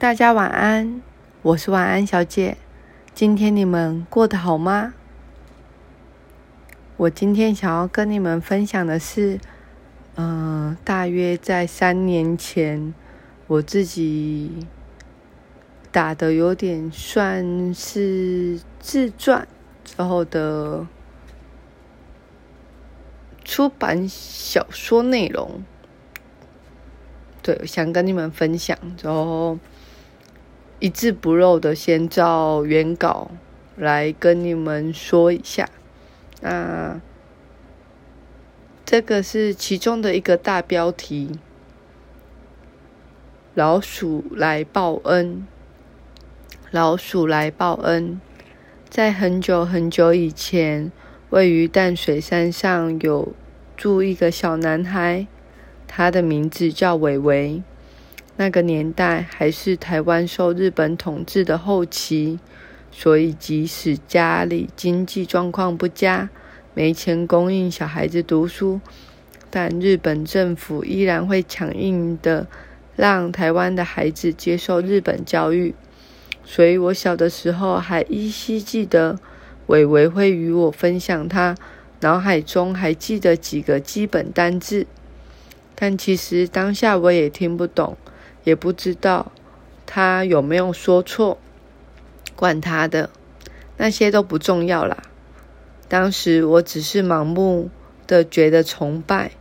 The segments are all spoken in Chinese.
大家晚安，我是晚安小姐。今天你们过得好吗？我今天想要跟你们分享的是，嗯，大约在三年前，我自己打的有点算是自传之后的出版小说内容。对，想跟你们分享，然后。一字不漏的先照原稿来跟你们说一下，那这个是其中的一个大标题：老鼠来报恩。老鼠来报恩，在很久很久以前，位于淡水山上有住一个小男孩，他的名字叫伟伟。那个年代还是台湾受日本统治的后期，所以即使家里经济状况不佳，没钱供应小孩子读书，但日本政府依然会强硬的让台湾的孩子接受日本教育。所以我小的时候还依稀记得伟伟会与我分享他脑海中还记得几个基本单字，但其实当下我也听不懂。也不知道他有没有说错，管他的，那些都不重要啦。当时我只是盲目的觉得崇拜，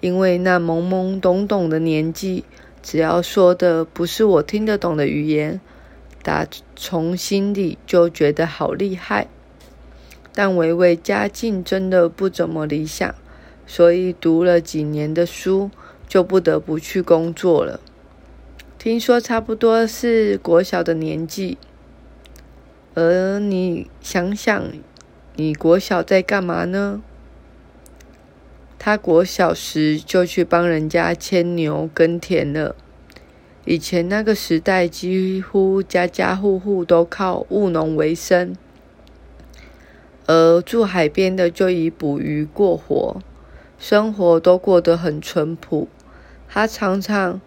因为那懵懵懂懂的年纪，只要说的不是我听得懂的语言，打从心里就觉得好厉害。但维维家境真的不怎么理想，所以读了几年的书，就不得不去工作了。听说差不多是国小的年纪，而你想想，你国小在干嘛呢？他国小时就去帮人家牵牛耕田了。以前那个时代，几乎家家户户都靠务农为生，而住海边的就以捕鱼过活，生活都过得很淳朴。他常常。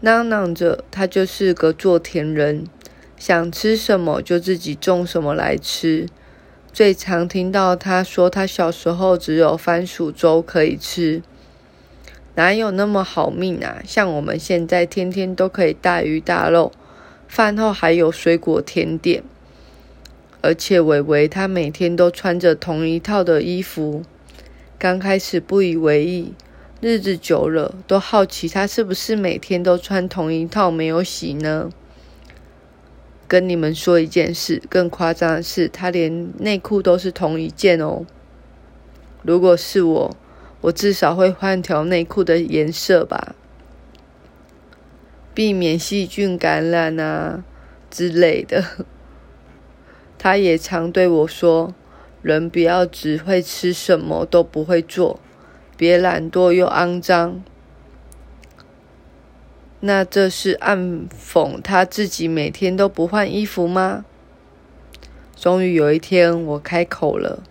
嚷嚷着，他就是个做田人，想吃什么就自己种什么来吃。最常听到他说，他小时候只有番薯粥可以吃，哪有那么好命啊？像我们现在天天都可以大鱼大肉，饭后还有水果甜点。而且伟伟他每天都穿着同一套的衣服，刚开始不以为意。日子久了，都好奇他是不是每天都穿同一套没有洗呢？跟你们说一件事，更夸张的是，他连内裤都是同一件哦。如果是我，我至少会换条内裤的颜色吧，避免细菌感染啊之类的。他也常对我说：“人不要只会吃什么都不会做。”别懒惰又肮脏，那这是暗讽他自己每天都不换衣服吗？终于有一天，我开口了，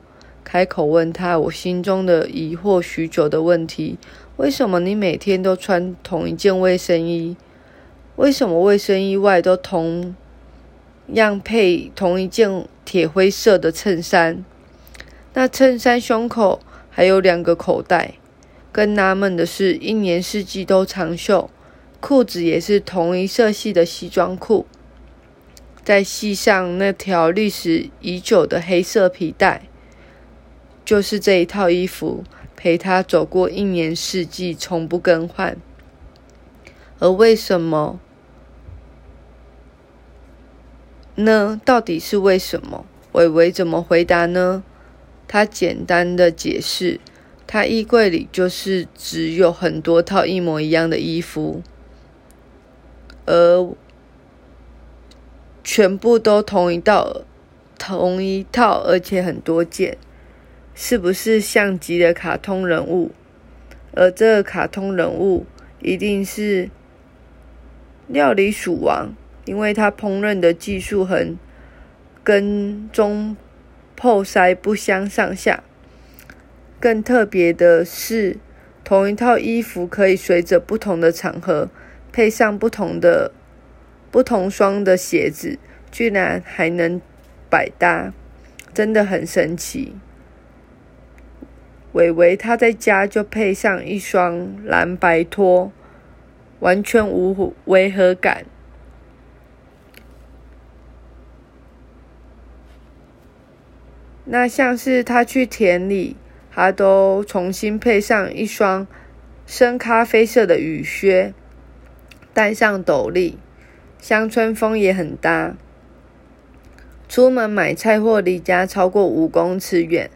开口问他我心中的疑惑许久的问题：为什么你每天都穿同一件卫生衣？为什么卫生衣外都同样配同一件铁灰色的衬衫？那衬衫胸口？还有两个口袋。更纳闷的是，一年四季都长袖，裤子也是同一色系的西装裤，再系上那条历史已久的黑色皮带，就是这一套衣服陪他走过一年四季，从不更换。而为什么呢？到底是为什么？伟伟怎么回答呢？他简单的解释：他衣柜里就是只有很多套一模一样的衣服，而全部都同一道、同一套，而且很多件，是不是像极了卡通人物？而这个卡通人物一定是料理鼠王，因为他烹饪的技术很跟中。破塞不相上下。更特别的是，同一套衣服可以随着不同的场合配上不同的、不同双的鞋子居然还能百搭，真的很神奇。伟伟他在家就配上一双蓝白拖，完全无违和感。那像是他去田里，他都重新配上一双深咖啡色的雨靴，戴上斗笠，乡村风也很搭。出门买菜或离家超过五公尺远，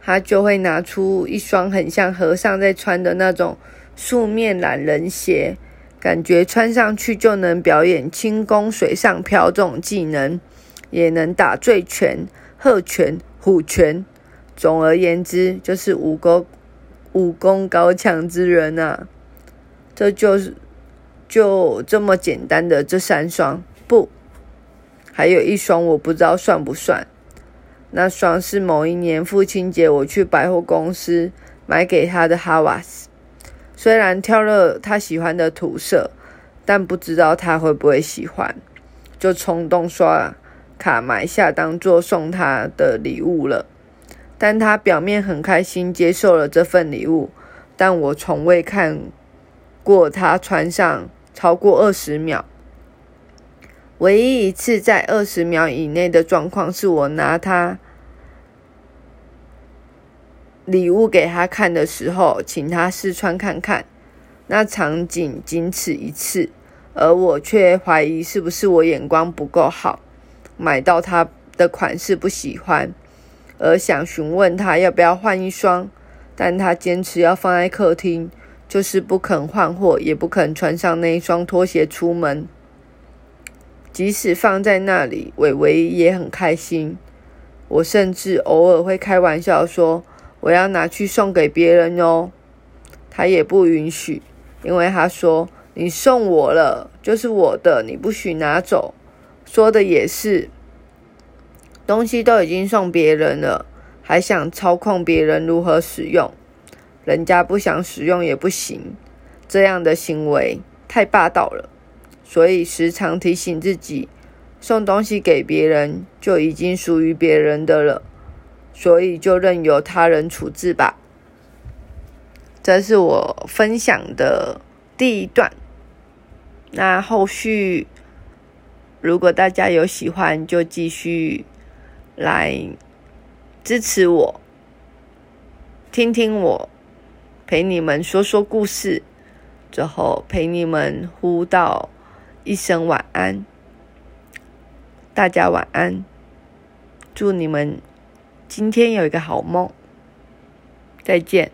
他就会拿出一双很像和尚在穿的那种素面懒人鞋，感觉穿上去就能表演轻功水上漂这种技能，也能打醉拳、鹤拳。虎拳，总而言之就是武功武功高强之人呐。这就是就这么简单的这三双，不，还有一双我不知道算不算。那双是某一年父亲节我去百货公司买给他的哈瓦斯，虽然挑了他喜欢的土色，但不知道他会不会喜欢，就冲动刷。卡买下当做送他的礼物了，但他表面很开心接受了这份礼物，但我从未看过他穿上超过二十秒。唯一一次在二十秒以内的状况，是我拿他礼物给他看的时候，请他试穿看看。那场景仅此一次，而我却怀疑是不是我眼光不够好。买到他的款式不喜欢，而想询问他要不要换一双，但他坚持要放在客厅，就是不肯换货，也不肯穿上那一双拖鞋出门。即使放在那里，伟伟也很开心。我甚至偶尔会开玩笑说：“我要拿去送给别人哦。”他也不允许，因为他说：“你送我了，就是我的，你不许拿走。”说的也是，东西都已经送别人了，还想操控别人如何使用？人家不想使用也不行，这样的行为太霸道了。所以时常提醒自己，送东西给别人就已经属于别人的了，所以就任由他人处置吧。这是我分享的第一段，那后续。如果大家有喜欢，就继续来支持我，听听我陪你们说说故事，最后陪你们呼道一声晚安。大家晚安，祝你们今天有一个好梦，再见。